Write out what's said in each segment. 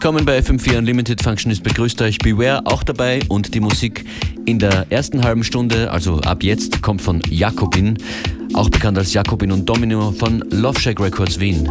Willkommen bei FM4 Unlimited Functionist begrüßt euch Beware auch dabei und die Musik in der ersten halben Stunde, also ab jetzt, kommt von Jakobin, auch bekannt als Jakobin und Domino von Love Shack Records Wien.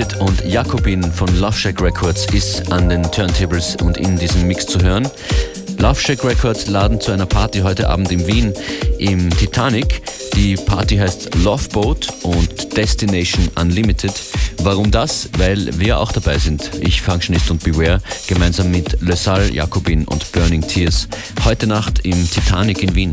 FM4 Unlimited und Jakobin von Love Shack Records ist an den Turntables und in diesem Mix zu hören. Love Shack Records laden zu einer Party heute Abend in Wien im Titanic. Die Party heißt Love Boat und Destination Unlimited. Warum das? Weil wir auch dabei sind. Ich, Functionist und Beware, gemeinsam mit Le Salle, Jakobin und Burning Tears. Heute Nacht im Titanic in Wien.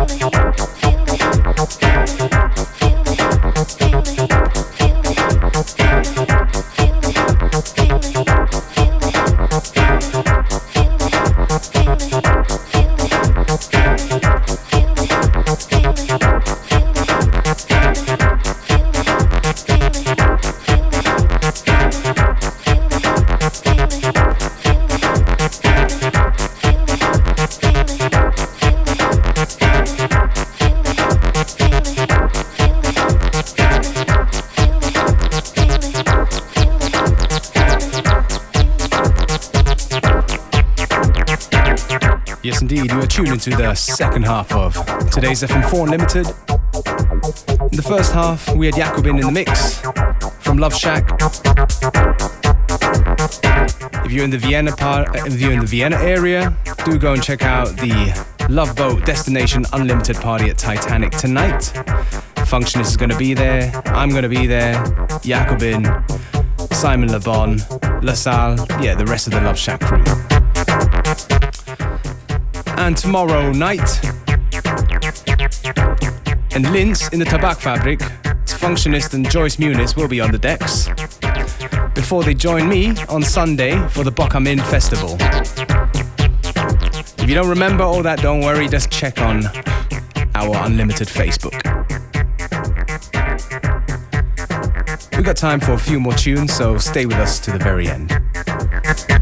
Hallelujah. Tuned into the second half of today's FM4 Unlimited. In the first half, we had Jakobin in the mix from Love Shack. If you're in the Vienna part, uh, if you're in the Vienna area, do go and check out the Love Boat Destination Unlimited party at Titanic tonight. Functionist is going to be there. I'm going to be there. Jakobin, Simon Le Bon, LaSalle, yeah, the rest of the Love Shack crew. And tomorrow night, and Linz in the Tabakfabrik, Functionist and Joyce Muniz will be on the decks before they join me on Sunday for the Bokamin Festival. If you don't remember all that, don't worry, just check on our Unlimited Facebook. We've got time for a few more tunes, so stay with us to the very end.